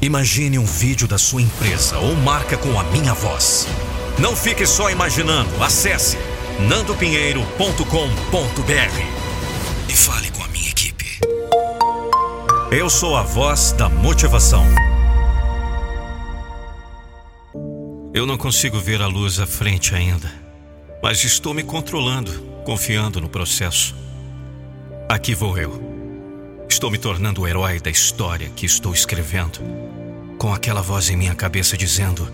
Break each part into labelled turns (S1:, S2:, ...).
S1: Imagine um vídeo da sua empresa ou marca com a minha voz. Não fique só imaginando. Acesse nandopinheiro.com.br e fale com a minha equipe. Eu sou a voz da motivação. Eu não consigo ver a luz à frente ainda, mas estou me controlando, confiando no processo. Aqui vou eu. Estou me tornando o herói da história que estou escrevendo, com aquela voz em minha cabeça dizendo: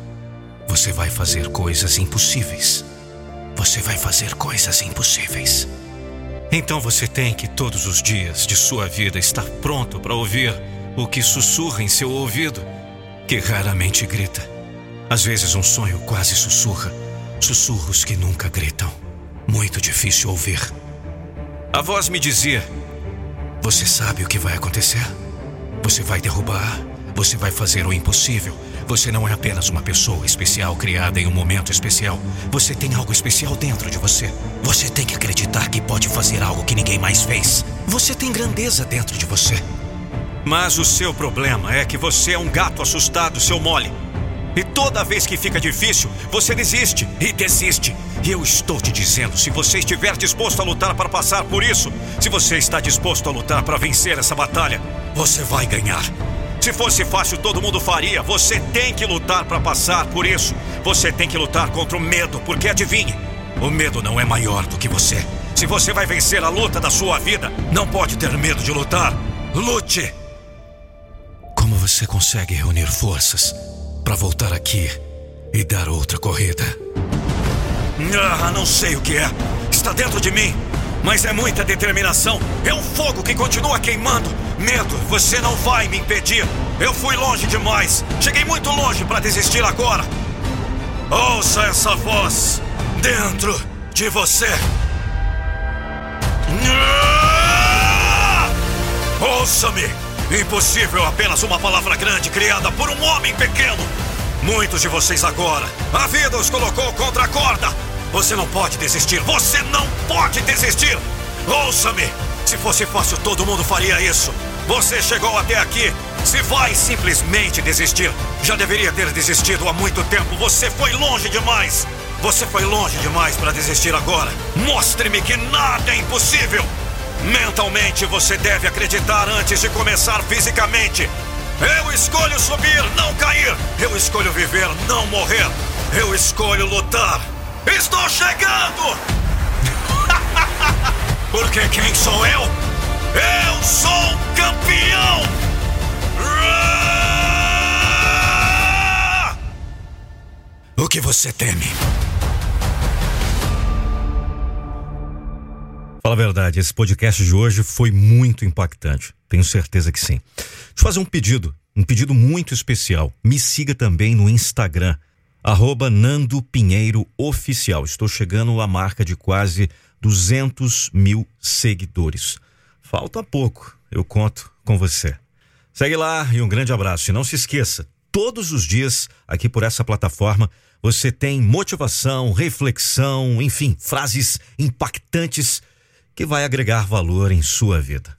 S1: Você vai fazer coisas impossíveis. Você vai fazer coisas impossíveis. Então você tem que todos os dias de sua vida estar pronto para ouvir o que sussurra em seu ouvido, que raramente grita. Às vezes um sonho quase sussurra, sussurros que nunca gritam. Muito difícil ouvir. A voz me dizia: Você sabe o que vai acontecer? Você vai derrubar, você vai fazer o impossível. Você não é apenas uma pessoa especial criada em um momento especial. Você tem algo especial dentro de você. Você tem que acreditar que pode fazer algo que ninguém mais fez. Você tem grandeza dentro de você. Mas o seu problema é que você é um gato assustado, seu mole. E toda vez que fica difícil, você desiste e desiste. E eu estou te dizendo: se você estiver disposto a lutar para passar por isso, se você está disposto a lutar para vencer essa batalha, você vai ganhar. Se fosse fácil, todo mundo faria. Você tem que lutar para passar por isso. Você tem que lutar contra o medo, porque adivinhe, o medo não é maior do que você. Se você vai vencer a luta da sua vida, não pode ter medo de lutar. Lute! Como você consegue reunir forças para voltar aqui e dar outra corrida? Ah, não sei o que é. Está dentro de mim. Mas é muita determinação. É um fogo que continua queimando. Medo, você não vai me impedir. Eu fui longe demais. Cheguei muito longe para desistir agora. Ouça essa voz dentro de você. Ah! Ouça-me! Impossível apenas uma palavra grande criada por um homem pequeno. Muitos de vocês agora, a vida os colocou contra a corda. Você não pode desistir. Você não pode desistir. Ouça-me. Se fosse fácil, todo mundo faria isso. Você chegou até aqui. Se vai simplesmente desistir, já deveria ter desistido há muito tempo. Você foi longe demais. Você foi longe demais para desistir agora. Mostre-me que nada é impossível. Mentalmente você deve acreditar antes de começar fisicamente. Eu escolho subir, não cair. Eu escolho viver, não morrer. Eu escolho lutar. Estou chegando! Porque quem sou eu? Eu sou um campeão! O que você teme?
S2: Fala a verdade, esse podcast de hoje foi muito impactante. Tenho certeza que sim. Deixa eu fazer um pedido, um pedido muito especial. Me siga também no Instagram, arroba Nando Pinheiro Oficial. Estou chegando à marca de quase 200 mil seguidores. Falta pouco, eu conto com você. Segue lá e um grande abraço. E não se esqueça, todos os dias aqui por essa plataforma você tem motivação, reflexão, enfim, frases impactantes que vai agregar valor em sua vida.